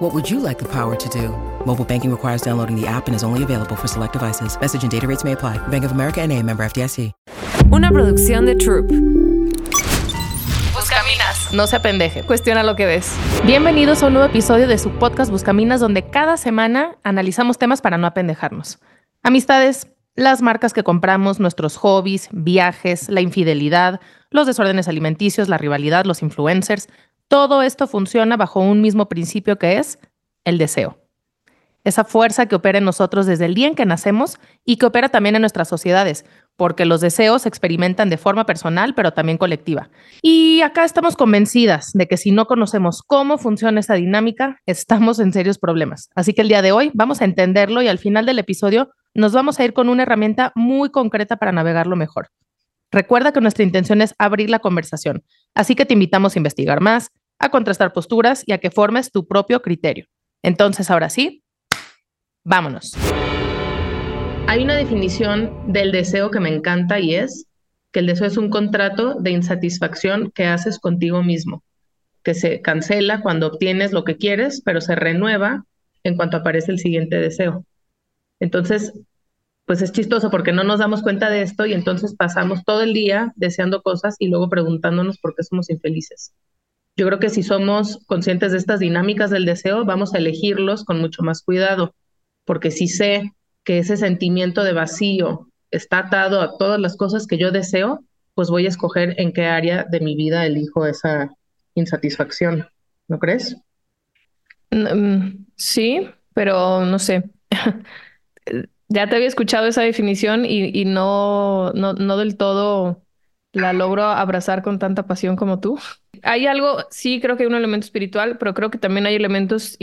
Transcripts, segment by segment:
What would you like the power to do? Mobile banking requires downloading the app and is only available for select devices. Message and data rates may apply. Bank of America and a member FDIC. Una producción de Troop. Buscaminas. No se apendeje. Cuestiona lo que ves. Bienvenidos a un nuevo episodio de su podcast Buscaminas, donde cada semana analizamos temas para no apendejarnos. Amistades, las marcas que compramos, nuestros hobbies, viajes, la infidelidad, los desórdenes alimenticios, la rivalidad, los influencers. Todo esto funciona bajo un mismo principio que es el deseo. Esa fuerza que opera en nosotros desde el día en que nacemos y que opera también en nuestras sociedades, porque los deseos se experimentan de forma personal, pero también colectiva. Y acá estamos convencidas de que si no conocemos cómo funciona esa dinámica, estamos en serios problemas. Así que el día de hoy vamos a entenderlo y al final del episodio nos vamos a ir con una herramienta muy concreta para navegarlo mejor. Recuerda que nuestra intención es abrir la conversación, así que te invitamos a investigar más, a contrastar posturas y a que formes tu propio criterio. Entonces, ahora sí, vámonos. Hay una definición del deseo que me encanta y es que el deseo es un contrato de insatisfacción que haces contigo mismo, que se cancela cuando obtienes lo que quieres, pero se renueva en cuanto aparece el siguiente deseo. Entonces, pues es chistoso porque no nos damos cuenta de esto y entonces pasamos todo el día deseando cosas y luego preguntándonos por qué somos infelices. Yo creo que si somos conscientes de estas dinámicas del deseo, vamos a elegirlos con mucho más cuidado, porque si sé que ese sentimiento de vacío está atado a todas las cosas que yo deseo, pues voy a escoger en qué área de mi vida elijo esa insatisfacción. ¿No crees? Mm, sí, pero no sé. ya te había escuchado esa definición y, no, no, no del todo la logro abrazar con tanta pasión como tú. Hay algo, sí, creo que hay un elemento espiritual, pero creo que también hay elementos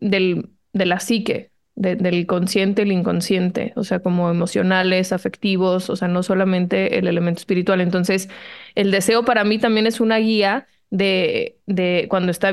del, de la psique, del consciente, el inconsciente, o sea, como emocionales, afectivos, o sea, no solamente el elemento espiritual. Entonces, el deseo para mí también es una guía de, de cuando está.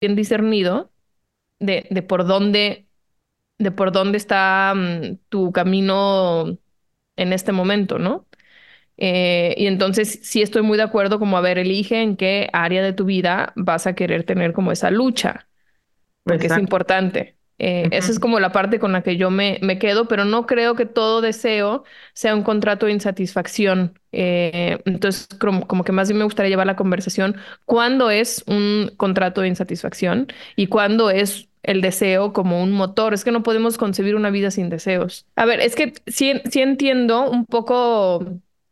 Bien discernido de, de por dónde, de por dónde está mm, tu camino en este momento, ¿no? Eh, y entonces sí estoy muy de acuerdo como, a ver, elige en qué área de tu vida vas a querer tener como esa lucha, porque es importante. Eh, esa es como la parte con la que yo me, me, quedo, pero no creo que todo deseo sea un contrato de insatisfacción. Eh, entonces, como, como, que más bien me gustaría llevar la conversación cuándo es un contrato de insatisfacción y cuándo es el deseo como un motor. Es que no podemos concebir una vida sin deseos. A ver, es que sí, sí entiendo un poco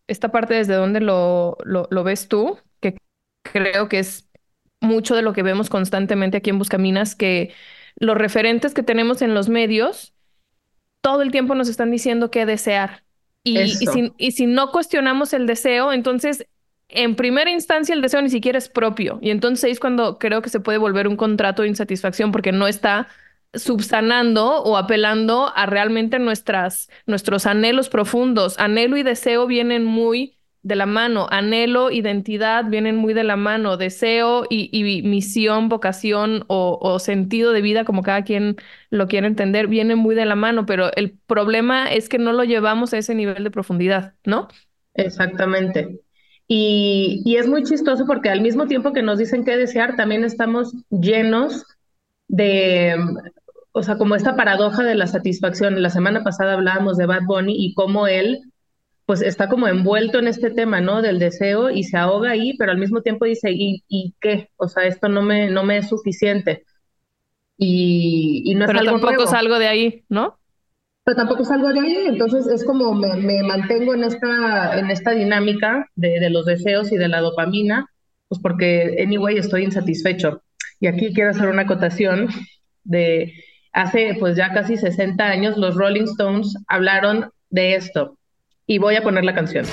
esta parte desde donde lo, lo, lo ves tú, que creo que es mucho de lo que vemos constantemente aquí en Buscaminas, que los referentes que tenemos en los medios todo el tiempo nos están diciendo qué desear. Y, y, si, no cuestionamos el deseo, entonces en primera instancia el deseo ni siquiera es propio. Y entonces es cuando creo que se puede volver un contrato de insatisfacción porque no está subsanando o apelando a realmente nuestras, nuestros anhelos profundos. Anhelo y deseo vienen muy de la mano. Anhelo, identidad vienen muy de la mano. Deseo y, misión, vocación o, sentido de vida, como cada quien lo quiere entender, vienen muy de la mano, pero el problema es que no lo llevamos a ese nivel de profundidad, ¿no? Exactamente. Y, y es muy chistoso porque al mismo tiempo que nos dicen qué desear, también estamos llenos de, o sea, como esta paradoja de la satisfacción. La semana pasada hablábamos de Bad Bunny y cómo él pues está como envuelto en este tema, ¿no? Del deseo y se ahoga ahí, pero al mismo tiempo dice, ¿y, y qué? O sea, esto no me, no me es suficiente. Y, y no pero es tampoco salgo de ahí, ¿no? pero tampoco salgo de ahí, entonces es como me, mantengo en esta, en esta dinámica de, de, los deseos y de la dopamina, pues porque, anyway, estoy insatisfecho. Y aquí quiero hacer una acotación de hace pues ya casi 60 años, los Rolling Stones hablaron de esto. Y voy a poner la canción.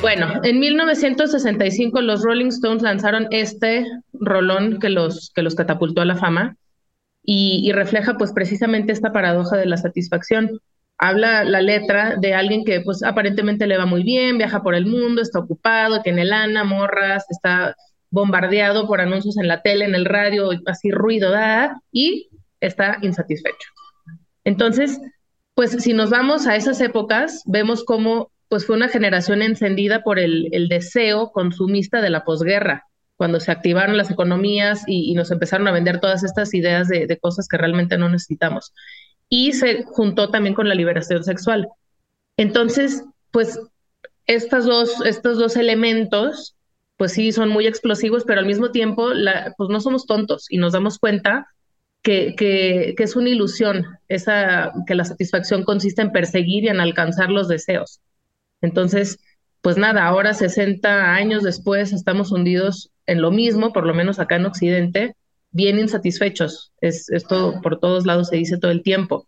Bueno, en 1965 los Rolling Stones lanzaron este rolón que los, que los catapultó a la fama y, refleja pues precisamente esta paradoja de la satisfacción. Habla la letra de alguien que pues aparentemente le va muy bien, viaja por el mundo, está ocupado, tiene lana, morras, está bombardeado por anuncios en la tele, en el radio, así ruido, da, y está insatisfecho. Entonces, pues si nos vamos a esas épocas, vemos cómo pues fue una generación encendida por el, deseo consumista de la posguerra, cuando se activaron las economías y, nos empezaron a vender todas estas ideas de, cosas que realmente no necesitamos. Y se juntó también con la liberación sexual. Entonces, pues estas dos, estos dos elementos, pues sí, son muy explosivos, pero al mismo tiempo, pues no somos tontos y nos damos cuenta que, que, es una ilusión, esa, que la satisfacción consiste en perseguir y en alcanzar los deseos. Entonces, pues nada, ahora 60 años después estamos hundidos en lo mismo, por lo menos acá en Occidente, bien insatisfechos. Es, esto por todos lados se dice todo el tiempo.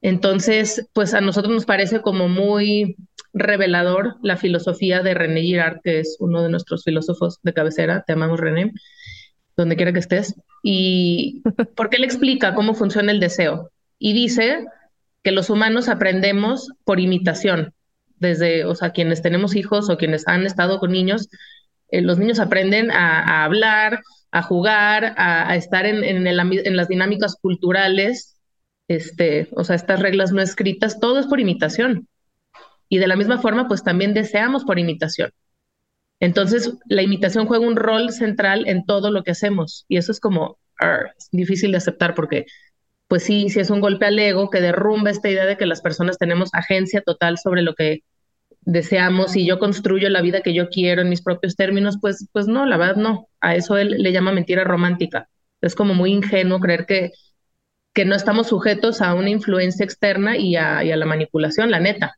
Entonces, pues a nosotros nos parece como muy revelador la filosofía de René Girard, que es uno de nuestros filósofos de cabecera. Te amamos, René, donde quiera que estés. Y porque él explica cómo funciona el deseo. Y dice que los humanos aprendemos por imitación desde, o sea, quienes tenemos hijos o quienes han estado con niños, eh, los niños aprenden a, hablar, a jugar, a, estar en, en, las dinámicas culturales, este, o sea, estas reglas no escritas, todo es por imitación. Y de la misma forma, pues también deseamos por imitación. Entonces, la imitación juega un rol central en todo lo que hacemos. Y eso es como difícil de aceptar porque, pues sí, sí es un golpe al ego que derrumba esta idea de que las personas tenemos agencia total sobre lo que deseamos y yo construyo la vida que yo quiero en mis propios términos, pues, pues no, la verdad no. A eso él le llama mentira romántica. Es como muy ingenuo creer que, que no estamos sujetos a una influencia externa y a, y a la manipulación, la neta.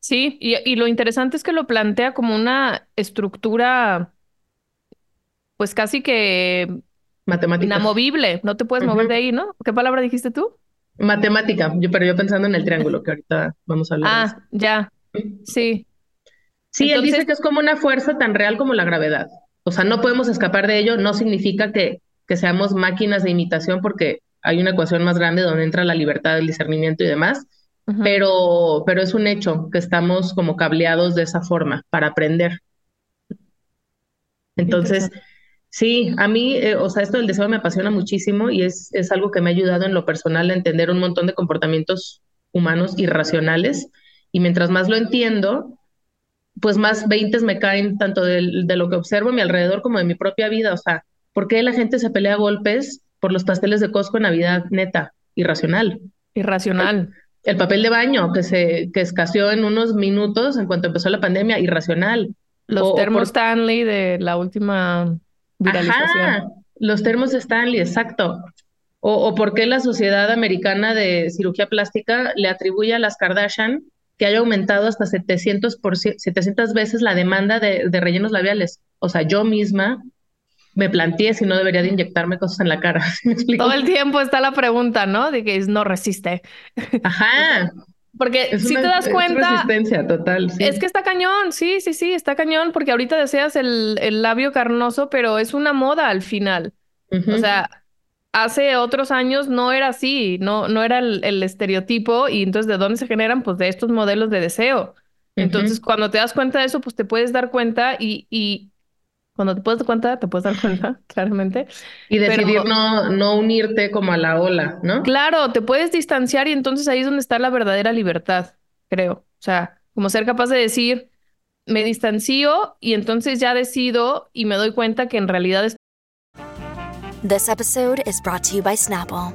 Sí, y, y, lo interesante es que lo plantea como una estructura, pues casi que matemática. Inamovible, no te puedes mover de ahí, ¿no? ¿Qué palabra dijiste tú? Matemática, yo, pero yo pensando en el triángulo, que ahorita vamos a hablar. Ah, ya, Sí. Sí, él dice que es como una fuerza tan real como la gravedad. O sea, no podemos escapar de ello, no significa que, que seamos máquinas de imitación porque hay una ecuación más grande donde entra la libertad, el discernimiento y demás, pero, pero es un hecho que estamos como cableados de esa forma para aprender. Entonces, sí, a mí, eh, o sea, esto del deseo me apasiona muchísimo y es, es algo que me ha ayudado en lo personal a entender un montón de comportamientos humanos irracionales y mientras más lo entiendo, pues más veintes me caen tanto de, lo que observo a mi alrededor como de mi propia vida. O sea, ¿por qué la gente se pelea a golpes por los pasteles de Costco en Navidad? Neta, irracional. Irracional. El, papel de baño que se que escaseó en unos minutos en cuanto empezó la pandemia, irracional. Los termos Stanley de la última viralización. Ajá, los termos Stanley, exacto. O, o por qué la Sociedad Americana de Cirugía Plástica le atribuye a las Kardashian que haya aumentado hasta 700, por, 700 veces la demanda de, rellenos labiales. O sea, yo misma me planteé si no debería de inyectarme cosas en la cara. Todo el tiempo está la pregunta, ¿no? De que no resiste. Ajá. Porque si te das cuenta. Es resistencia total. Es que está cañón, sí, sí, sí, está cañón, porque ahorita deseas el, el labio carnoso, pero es una moda al final. O sea, hace otros años no era así, no, no era el, estereotipo y entonces de dónde se generan, pues de estos modelos de deseo. Entonces, cuando te das cuenta de eso, pues te puedes dar cuenta y, y cuando te puedes dar cuenta, te puedes dar cuenta, claramente. Y decidir no, no unirte como a la ola, ¿no? Claro, te puedes distanciar y entonces ahí es donde está la verdadera libertad, creo. O sea, como ser capaz de decir, me distancio y entonces ya decido y me doy cuenta que en realidad es This episode is brought to you by Snapple.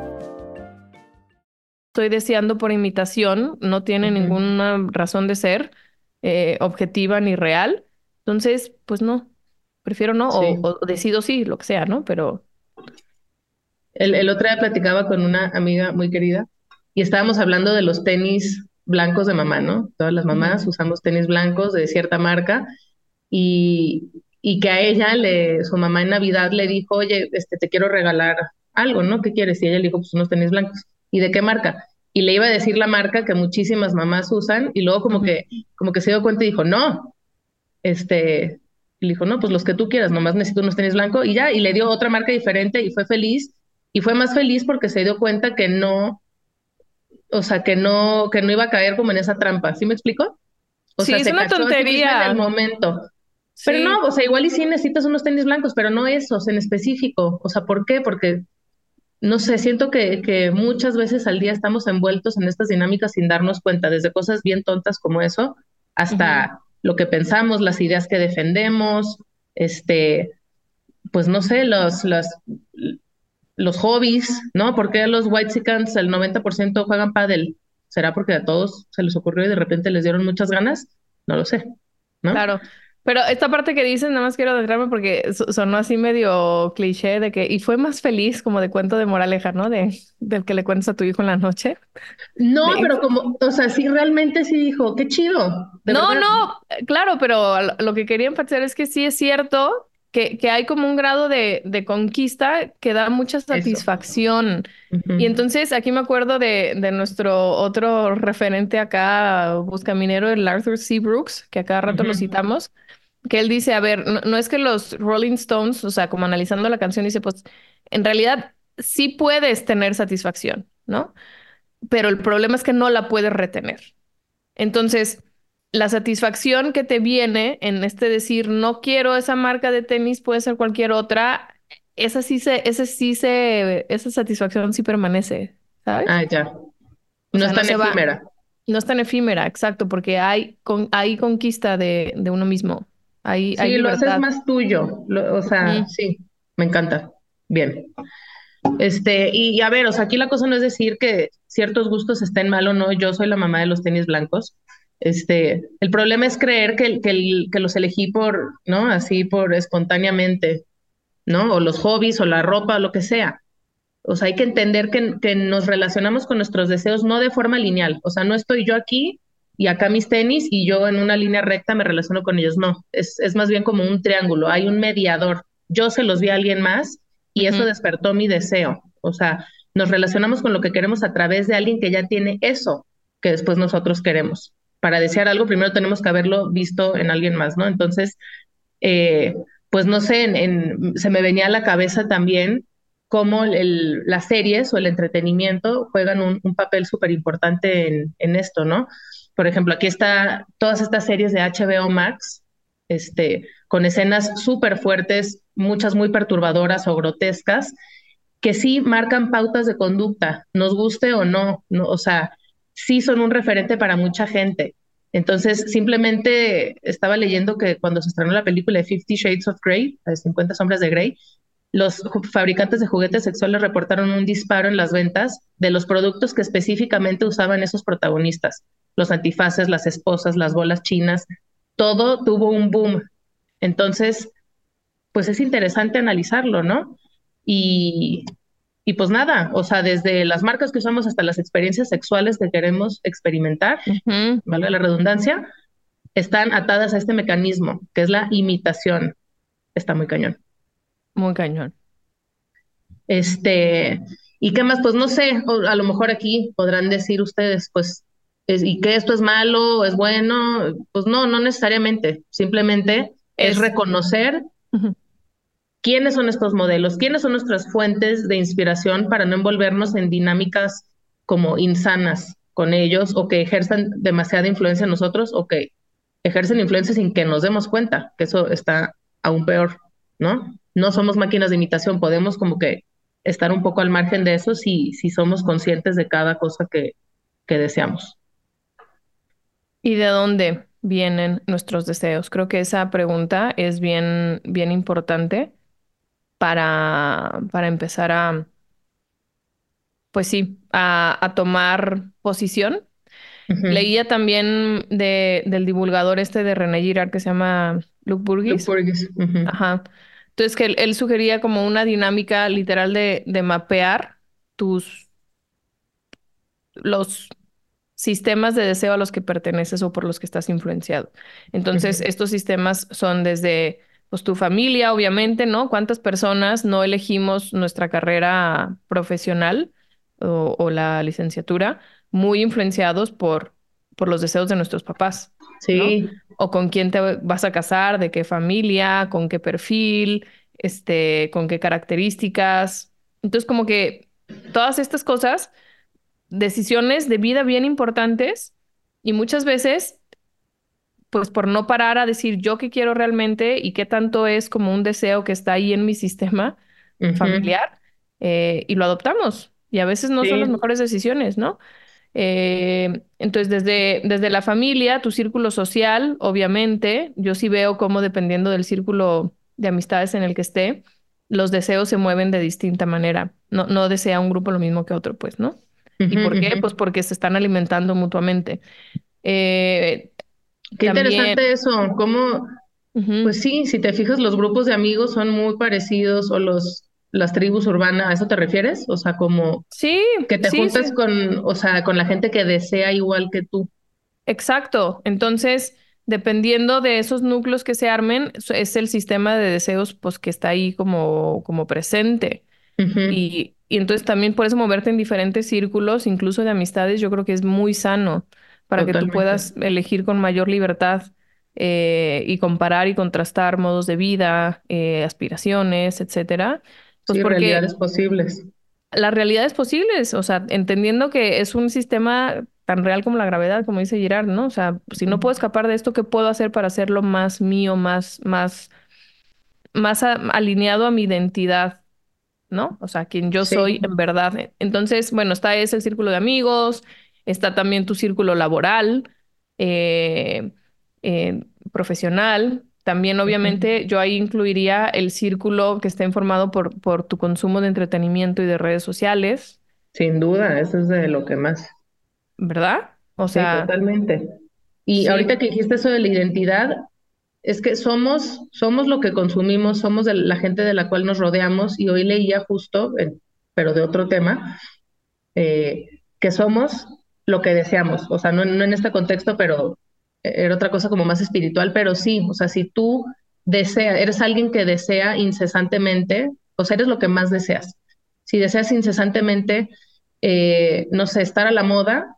Estoy deseando por imitación, no tiene ninguna razón de ser eh, objetiva ni real. Entonces, pues no, prefiero no, o, o decido sí, lo que sea, ¿no? Pero el, el, otro día platicaba con una amiga muy querida y estábamos hablando de los tenis blancos de mamá, ¿no? Todas las mamás usamos tenis blancos de cierta marca y, y que a ella, le, su mamá en Navidad le dijo, oye, este, te quiero regalar algo, ¿no? ¿Qué quieres? Y ella le dijo, pues unos tenis blancos. ¿Y de qué marca? Y le iba a decir la marca que muchísimas mamás usan y luego como que, como que se dio cuenta y dijo, no, este, y le dijo, no, pues los que tú quieras, nomás necesito unos tenis blancos y ya, y le dio otra marca diferente y fue feliz y fue más feliz porque se dio cuenta que no, o sea, que no, que no iba a caer como en esa trampa. ¿Sí me explico? O sí, sea, es una tontería. En el momento. Pero no, o sea, igual y sí necesitas unos tenis blancos, pero no esos en específico. O sea, ¿por qué? Porque, no sé, siento que, que muchas veces al día estamos envueltos en estas dinámicas sin darnos cuenta, desde cosas bien tontas como eso, hasta lo que pensamos, las ideas que defendemos, este, pues no sé, los, los, los hobbies, ¿no? ¿Por qué los White Sicans el 90% juegan pádel? ¿Será porque a todos se les ocurrió y de repente les dieron muchas ganas? No lo sé, ¿no? Claro. Pero esta parte que dices, nada más quiero dejarme porque sonó así medio cliché de que, y fue más feliz como de cuento de moraleja, ¿no? De, del que le cuentas a tu hijo en la noche. No, pero como, o sea, sí, realmente sí dijo, qué chido. No, no, claro, pero lo que quería enfatizar es que sí es cierto que, que hay como un grado de, de conquista que da mucha satisfacción. Y entonces aquí me acuerdo de, de, nuestro otro referente acá, buscaminero, el Arthur C. Brooks, que a cada rato lo citamos, que él dice, a ver, no, es que los Rolling Stones, o sea, como analizando la canción, dice, pues en realidad sí puedes tener satisfacción, ¿no? Pero el problema es que no la puedes retener. Entonces, la satisfacción que te viene en este decir, no quiero esa marca de tenis, puede ser cualquier otra, esa sí se, esa sí se, esa satisfacción sí permanece, ¿sabes? Ah, ya. No es tan efímera. No es tan efímera, exacto, porque hay, con, hay conquista de, de uno mismo. Hay, sí, lo haces más tuyo. o sea, sí, me encanta. Bien. Este, y, y, a ver, o sea, aquí la cosa no es decir que ciertos gustos estén mal o no. Yo soy la mamá de los tenis blancos. Este, el problema es creer que, que, que los elegí por, ¿no? Así por espontáneamente, ¿no? O los hobbies o la ropa, o lo que sea. O sea, hay que entender que, que nos relacionamos con nuestros deseos no de forma lineal. O sea, no estoy yo aquí y acá mis tenis y yo en una línea recta me relaciono con ellos. No, es, es más bien como un triángulo. Hay un mediador. Yo se los vi a alguien más y eso despertó mi deseo. O sea, nos relacionamos con lo que queremos a través de alguien que ya tiene eso que después nosotros queremos para desear algo, primero tenemos que haberlo visto en alguien más, ¿no? Entonces, eh, pues no sé, en, se me venía a la cabeza también cómo el, las series o el entretenimiento juegan un, un papel súper importante en, en, esto, ¿no? Por ejemplo, aquí está todas estas series de HBO Max, este, con escenas súper fuertes, muchas muy perturbadoras o grotescas, que sí marcan pautas de conducta, nos guste o no, no o sea, sí son un referente para mucha gente. Entonces, simplemente estaba leyendo que cuando se estrenó la película de Fifty Shades of Grey, 50 sombras de Grey, los fabricantes de juguetes sexuales reportaron un disparo en las ventas de los productos que específicamente usaban esos protagonistas. Los antifaces, las esposas, las bolas chinas, todo tuvo un boom. Entonces, pues es interesante analizarlo, ¿no? Y, y pues nada, o sea, desde las marcas que usamos hasta las experiencias sexuales que queremos experimentar, ¿vale? La redundancia, están atadas a este mecanismo, que es la imitación. Está muy cañón. Muy cañón. Este, ¿y qué más? Pues no sé, a lo mejor aquí podrán decir ustedes, pues, ¿y que esto es malo, es bueno? Pues no, no necesariamente. Simplemente es, reconocer quiénes son estos modelos, quiénes son nuestras fuentes de inspiración para no envolvernos en dinámicas como insanas con ellos o que ejerzan demasiada influencia en nosotros o que ejercen influencia sin que nos demos cuenta, que eso está aún peor, ¿no? No somos máquinas de imitación, podemos como que estar un poco al margen de eso si, si somos conscientes de cada cosa que, que deseamos. ¿Y de dónde vienen nuestros deseos? Creo que esa pregunta es bien, bien importante para, para empezar a, pues sí, a, tomar posición. Leía también de, del divulgador este de René Girard que se llama Luke Burgess. Luke Burgess. Ajá. Entonces que él, sugería como una dinámica literal de, de mapear tus los sistemas de deseo a los que perteneces o por los que estás influenciado. Entonces, estos sistemas son desde pues tu familia, obviamente, ¿no? ¿Cuántas personas no elegimos nuestra carrera profesional o, la licenciatura muy influenciados por, por los deseos de nuestros papás? Sí. O con quién te vas a casar, de qué familia, con qué perfil, este, con qué características. Entonces, como que todas estas cosas decisiones de vida bien importantes y muchas veces, pues por no parar a decir yo qué quiero realmente y qué tanto es como un deseo que está ahí en mi sistema familiar eh, y lo adoptamos. Y a veces no son las mejores decisiones, ¿no? Eh, entonces, desde, desde la familia, tu círculo social, obviamente, yo sí veo cómo dependiendo del círculo de amistades en el que esté, los deseos se mueven de distinta manera. No, no desea un grupo lo mismo que otro, pues, ¿no? ¿Y por qué? Pues porque se están alimentando mutuamente. Eh, qué interesante eso, cómo, pues sí, si te fijas, los grupos de amigos son muy parecidos o los las tribus urbanas, ¿a eso te refieres? O sea, como sí, que te juntas con, o sea, con la gente que desea igual que tú. Exacto. Entonces, dependiendo de esos núcleos que se armen, es el sistema de deseos pues que está ahí como, como presente. Y, y entonces también por eso moverte en diferentes círculos, incluso de amistades, yo creo que es muy sano para que tú puedas elegir con mayor libertad eh, y comparar y contrastar modos de vida, eh, aspiraciones, etcétera. Pues sí, realidades posibles. Las realidades posibles, o sea, entendiendo que es un sistema tan real como la gravedad, como dice Girard, ¿no? O sea, si no puedo escapar de esto, ¿qué puedo hacer para hacerlo más mío, más, más, más alineado a mi identidad? ¿No? O sea, quien yo soy en verdad. Entonces, bueno, está ese el círculo de amigos, está también tu círculo laboral, eh, eh, profesional. También, obviamente, yo ahí incluiría el círculo que está informado por, por tu consumo de entretenimiento y de redes sociales. Sin duda, eso es de lo que más. ¿Verdad? O sea. totalmente. Y ahorita que dijiste eso de la identidad, es que somos, somos lo que consumimos, somos la gente de la cual nos rodeamos y hoy leía justo, pero de otro tema, eh, que somos lo que deseamos, o sea, no, en este contexto, pero era otra cosa como más espiritual, pero sí, o sea, si tú deseas, eres alguien que desea incesantemente, o sea, eres lo que más deseas. Si deseas incesantemente, eh, no sé, estar a la moda,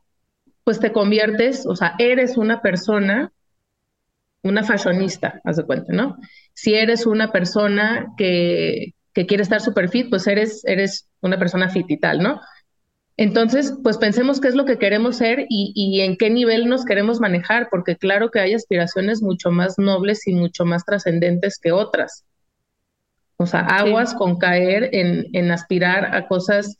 pues te conviertes, o sea, eres una persona una fashionista, haz de cuenta, ¿no? Si eres una persona que, que quiere estar super fit, pues eres, eres una persona fit y tal, ¿no? Entonces, pues pensemos qué es lo que queremos ser y, y, en qué nivel nos queremos manejar, porque claro que hay aspiraciones mucho más nobles y mucho más trascendentes que otras. O sea, aguas con caer en, en, aspirar a cosas,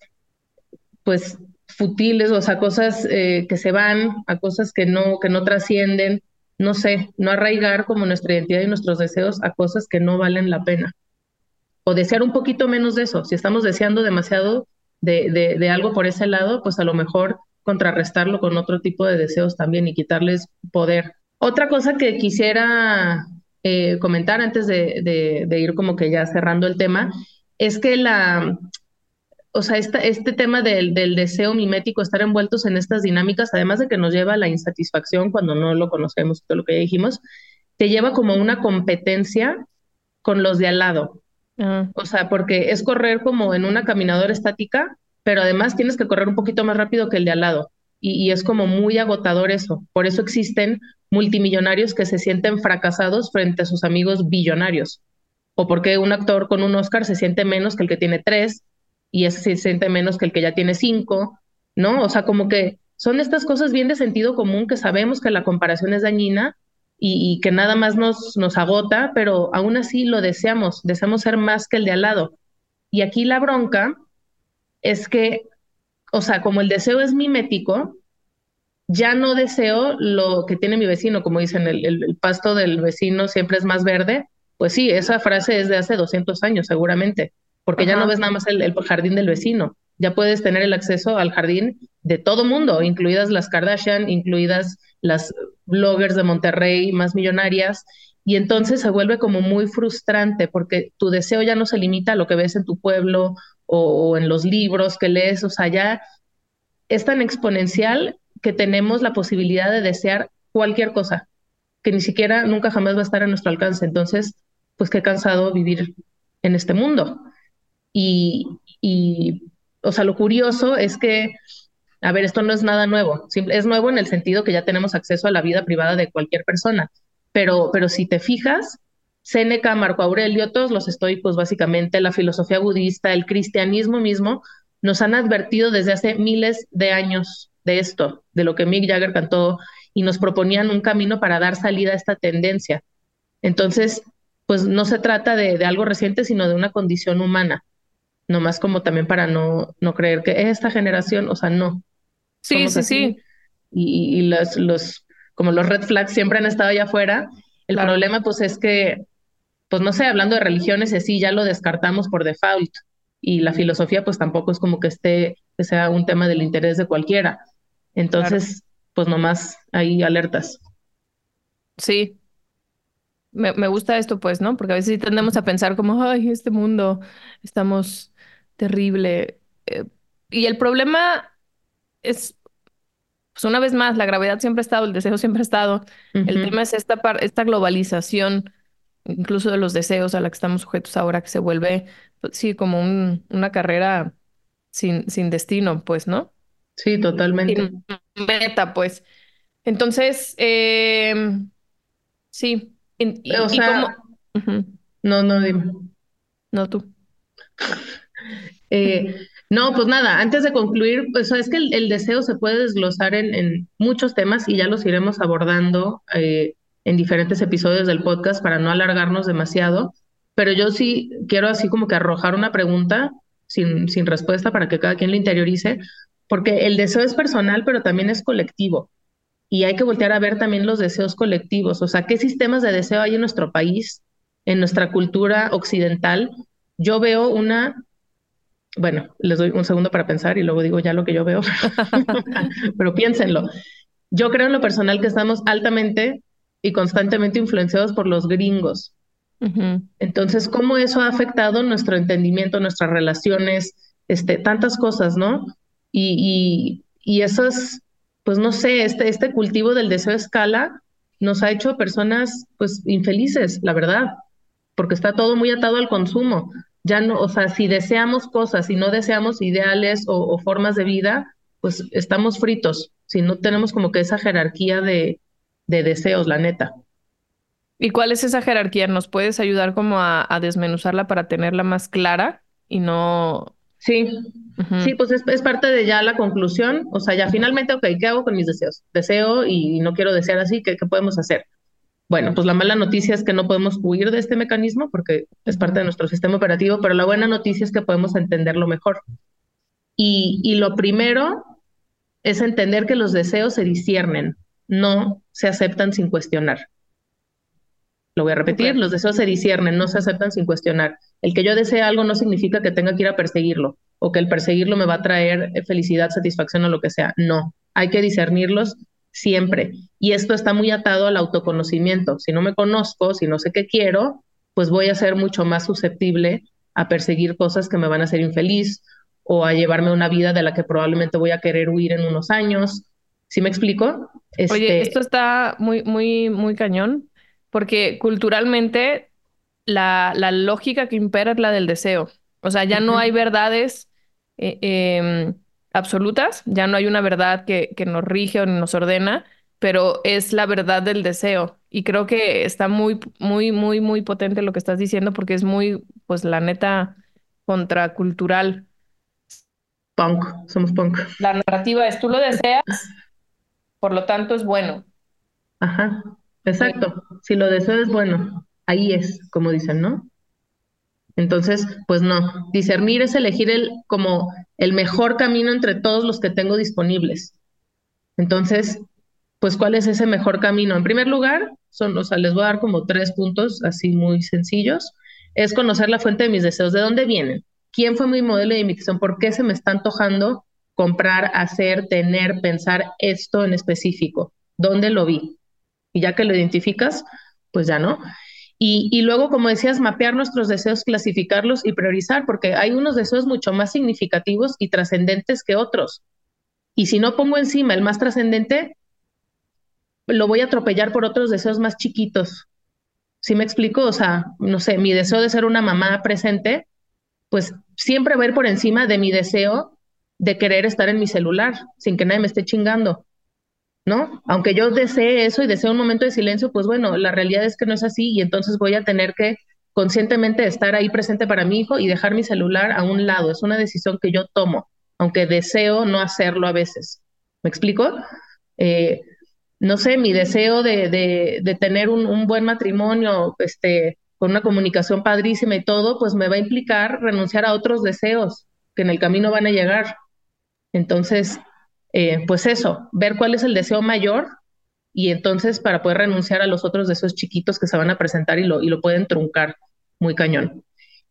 pues, futiles, o sea, cosas eh, que se van, a cosas que no, que no trascienden, no sé, no arraigar como nuestra identidad y nuestros deseos a cosas que no valen la pena. O desear un poquito menos de eso. Si estamos deseando demasiado de, de, algo por ese lado, pues a lo mejor contrarrestarlo con otro tipo de deseos también y quitarles poder. Otra cosa que quisiera eh, comentar antes de, de, ir como que ya cerrando el tema, es que la, o sea, este tema del, del, deseo mimético, estar envueltos en estas dinámicas, además de que nos lleva a la insatisfacción cuando no lo conocemos, todo lo que ya dijimos, te lleva como una competencia con los de al lado. O sea, porque es correr como en una caminadora estática, pero además tienes que correr un poquito más rápido que el de al lado. Y, y es como muy agotador eso. Por eso existen multimillonarios que se sienten fracasados frente a sus amigos billonarios. O porque un actor con un Oscar se siente menos que el que tiene tres, y ese se siente menos que el que ya tiene cinco, ¿no? O sea, como que son estas cosas bien de sentido común que sabemos que la comparación es dañina y, que nada más nos, nos agota, pero aún así lo deseamos, deseamos ser más que el de al lado. Y aquí la bronca es que, o sea, como el deseo es mimético, ya no deseo lo que tiene mi vecino, como dicen, el, el, pasto del vecino siempre es más verde. Pues sí, esa frase es de hace 200 años, seguramente, porque ya no ves nada más el, el, jardín del vecino, ya puedes tener el acceso al jardín de todo mundo, incluidas las Kardashian, incluidas las bloggers de Monterrey más millonarias, y entonces se vuelve como muy frustrante porque tu deseo ya no se limita a lo que ves en tu pueblo o, o en los libros que lees, o sea, ya es tan exponencial que tenemos la posibilidad de desear cualquier cosa, que ni siquiera nunca jamás va a estar a nuestro alcance. Entonces, pues qué cansado vivir en este mundo. Y, o sea, lo curioso es que, a ver, esto no es nada nuevo, es nuevo en el sentido que ya tenemos acceso a la vida privada de cualquier persona, pero, pero si te fijas, Séneca, Marco Aurelio, todos los estoicos, básicamente, la filosofía budista, el cristianismo mismo, nos han advertido desde hace miles de años de esto, de lo que Mick Jagger cantó, y nos proponían un camino para dar salida a esta tendencia. Entonces, pues no se trata de algo reciente, sino de una condición humana, nomás como también para no, no creer que esta generación, o sea, no. Sí, sí, sí. Y, y, los, los, como los red flags siempre han estado allá afuera. El claro. problema, pues, es que, pues no sé, hablando de religiones, así ya lo descartamos por default. Y la filosofía, pues tampoco es como que esté, que sea un tema del interés de cualquiera. Entonces, claro. pues nomás ahí alertas. Sí. Me, me, gusta esto, pues, ¿no? Porque a veces sí tendemos a pensar como, ay, este mundo, estamos terrible. Eh, y el problema es, pues una vez más, la gravedad siempre ha estado, el deseo siempre ha estado. Uh -huh. El tema es esta, esta globalización, incluso de los deseos a la que estamos sujetos ahora, que se vuelve, pues, sí, como un, una carrera sin, sin destino, pues, ¿no? Sí, totalmente. Meta, pues. Entonces, eh, sí. Y, y, o sea, y como... uh -huh. no, no, dime. No, tú. Eh, no, pues nada, antes de concluir, pues es que el, deseo se puede desglosar en, muchos temas y ya los iremos abordando eh, en diferentes episodios del podcast para no alargarnos demasiado, pero yo sí quiero así como que arrojar una pregunta sin, sin respuesta para que cada quien la interiorice, porque el deseo es personal, pero también es colectivo. Y hay que voltear a ver también los deseos colectivos, o sea, qué sistemas de deseo hay en nuestro país, en nuestra cultura occidental. Yo veo una, bueno, les doy un segundo para pensar y luego digo ya lo que yo veo, pero piénsenlo. Yo creo en lo personal que estamos altamente y constantemente influenciados por los gringos. Uh -huh. Entonces, ¿cómo eso ha afectado nuestro entendimiento, nuestras relaciones, este, tantas cosas, ¿no? Y, y, y esos, pues no sé, este, este cultivo del deseo a escala nos ha hecho personas, pues, infelices, la verdad, porque está todo muy atado al consumo. Ya no, o sea, si deseamos cosas, si no deseamos ideales o, o formas de vida, pues estamos fritos, si no tenemos como que esa jerarquía de, de deseos, la neta. ¿Y cuál es esa jerarquía? ¿Nos puedes ayudar como a, a desmenuzarla para tenerla más clara y no... Sí, uh -huh. sí, pues es, es, parte de ya la conclusión, o sea, ya finalmente, ok, ¿qué hago con mis deseos? Deseo y no quiero desear así, ¿qué, qué podemos hacer? Bueno, pues la mala noticia es que no podemos huir de este mecanismo porque es parte de nuestro sistema operativo, pero la buena noticia es que podemos entenderlo mejor. Y, y lo primero es entender que los deseos se disciernen, no se aceptan sin cuestionar. Lo voy a repetir, okay. los deseos se disciernen, no se aceptan sin cuestionar. El que yo desee algo no significa que tenga que ir a perseguirlo o que el perseguirlo me va a traer felicidad, satisfacción o lo que sea. No, hay que discernirlos siempre. Y esto está muy atado al autoconocimiento. Si no me conozco, si no sé qué quiero, pues voy a ser mucho más susceptible a perseguir cosas que me van a hacer infeliz o a llevarme una vida de la que probablemente voy a querer huir en unos años. ¿Sí me explico? Este... Oye, esto está muy, muy, muy cañón, porque culturalmente la, la lógica que impera es la del deseo. O sea, ya no hay verdades eh, eh, absolutas, ya no hay una verdad que, que nos rige o nos ordena, pero es la verdad del deseo. Y creo que está muy, muy, muy, muy potente lo que estás diciendo porque es muy, pues la neta, contracultural. Punk, somos punk. La narrativa es tú lo deseas, por lo tanto es bueno. Ajá, exacto. Si lo deseo es bueno, ahí es, como dicen, ¿no? Entonces, pues no, discernir es elegir el como el mejor camino entre todos los que tengo disponibles. Entonces, pues, ¿cuál es ese mejor camino? En primer lugar, son, o les voy a dar como tres puntos así muy sencillos. Es conocer la fuente de mis deseos, de dónde vienen, quién fue mi modelo de imitación, por qué se me está antojando comprar, hacer, tener, pensar esto en específico, dónde lo vi. Y ya que lo identificas, pues ya no. Y, luego, como decías, mapear nuestros deseos, clasificarlos y priorizar, porque hay unos deseos mucho más significativos y trascendentes que otros. Y si no pongo encima el más trascendente, lo voy a atropellar por otros deseos más chiquitos. ¿Sí me explico? O sea, no sé, mi deseo de ser una mamá presente, pues siempre va a ir por encima de mi deseo de querer estar en mi celular sin que nadie me esté chingando. ¿No? Aunque yo desee eso y deseo un momento de silencio, pues bueno, la realidad es que no es así y entonces voy a tener que conscientemente estar ahí presente para mi hijo y dejar mi celular a un lado. Es una decisión que yo tomo, aunque deseo no hacerlo a veces. ¿Me explico? Eh, no sé, mi deseo de, de, tener un, un, buen matrimonio, este, con una comunicación padrísima y todo, pues me va a implicar renunciar a otros deseos que en el camino van a llegar. Entonces, eh, pues eso, ver cuál es el deseo mayor y entonces para poder renunciar a los otros deseos chiquitos que se van a presentar y lo, y lo pueden truncar muy cañón.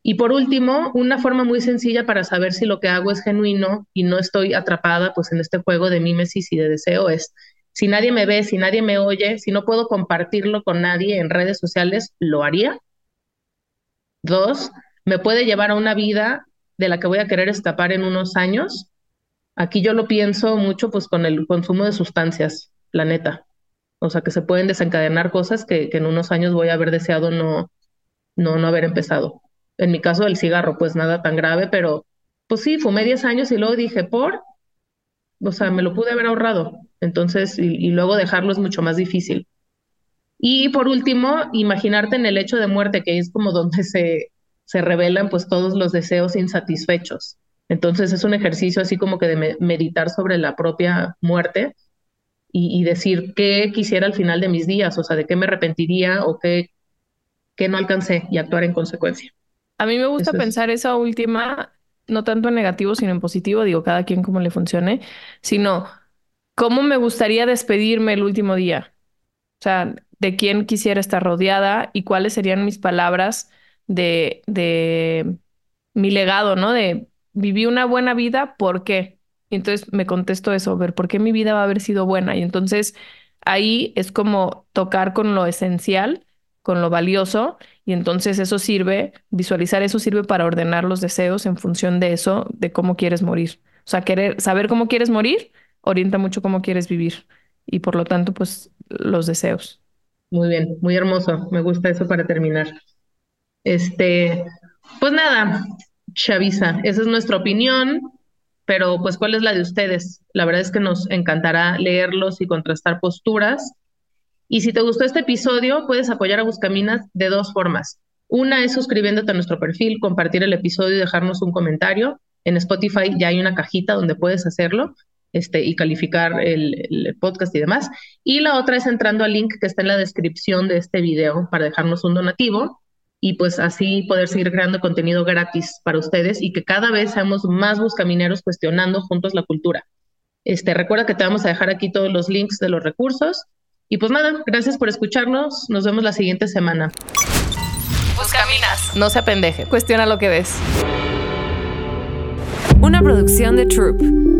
Y por último, una forma muy sencilla para saber si lo que hago es genuino y no estoy atrapada pues en este juego de mímesis y de deseo es si nadie me ve, si nadie me oye, si no puedo compartirlo con nadie en redes sociales, ¿lo haría? Dos, ¿me puede llevar a una vida de la que voy a querer escapar en unos años? Aquí yo lo pienso mucho pues con el consumo de sustancias, la neta. O sea, que se pueden desencadenar cosas que, en unos años voy a haber deseado no, no, no haber empezado. En mi caso el cigarro, pues nada tan grave, pero pues sí, fumé 10 años y luego dije, por, o sea, me lo pude haber ahorrado. Entonces, y, luego dejarlo es mucho más difícil. Y por último, imaginarte en el hecho de muerte, que es como donde se, se revelan pues todos los deseos insatisfechos. Entonces es un ejercicio así como que de meditar sobre la propia muerte y, y, decir qué quisiera al final de mis días, o sea, de qué me arrepentiría o qué, qué no alcancé y actuar en consecuencia. A mí me gusta pensar esa última, no tanto en negativo, sino en positivo, digo, cada quien como le funcione, sino ¿Cómo me gustaría despedirme el último día? O sea, de quién quisiera estar rodeada y cuáles serían mis palabras de, de mi legado, ¿no? De viví una buena vida, ¿por qué? Y entonces me contesto eso, ver, ¿por qué mi vida va a haber sido buena? Y entonces ahí es como tocar con lo esencial, con lo valioso, y entonces eso sirve, visualizar eso sirve para ordenar los deseos en función de eso, de cómo quieres morir. O sea, querer saber cómo quieres morir orienta mucho cómo quieres vivir y por lo tanto, pues los deseos. Muy bien, muy hermoso. Me gusta eso para terminar. Este, pues nada, Chavisa, esa es nuestra opinión, pero pues ¿cuál es la de ustedes? La verdad es que nos encantará leerlos y contrastar posturas. Y si te gustó este episodio, puedes apoyar a Buscaminas de dos formas. Una es suscribiéndote a nuestro perfil, compartir el episodio y dejarnos un comentario. En Spotify ya hay una cajita donde puedes hacerlo este, y calificar el, podcast y demás. Y la otra es entrando al link que está en la descripción de este video para dejarnos un donativo y pues así poder seguir creando contenido gratis para ustedes y que cada vez seamos más buscamineros cuestionando juntos la cultura. Este, recuerda que te vamos a dejar aquí todos los links de los recursos. Y pues nada, gracias por escucharnos. Nos vemos la siguiente semana. Buscaminas. No se apendeje. Cuestiona lo que ves. Una producción de Troop.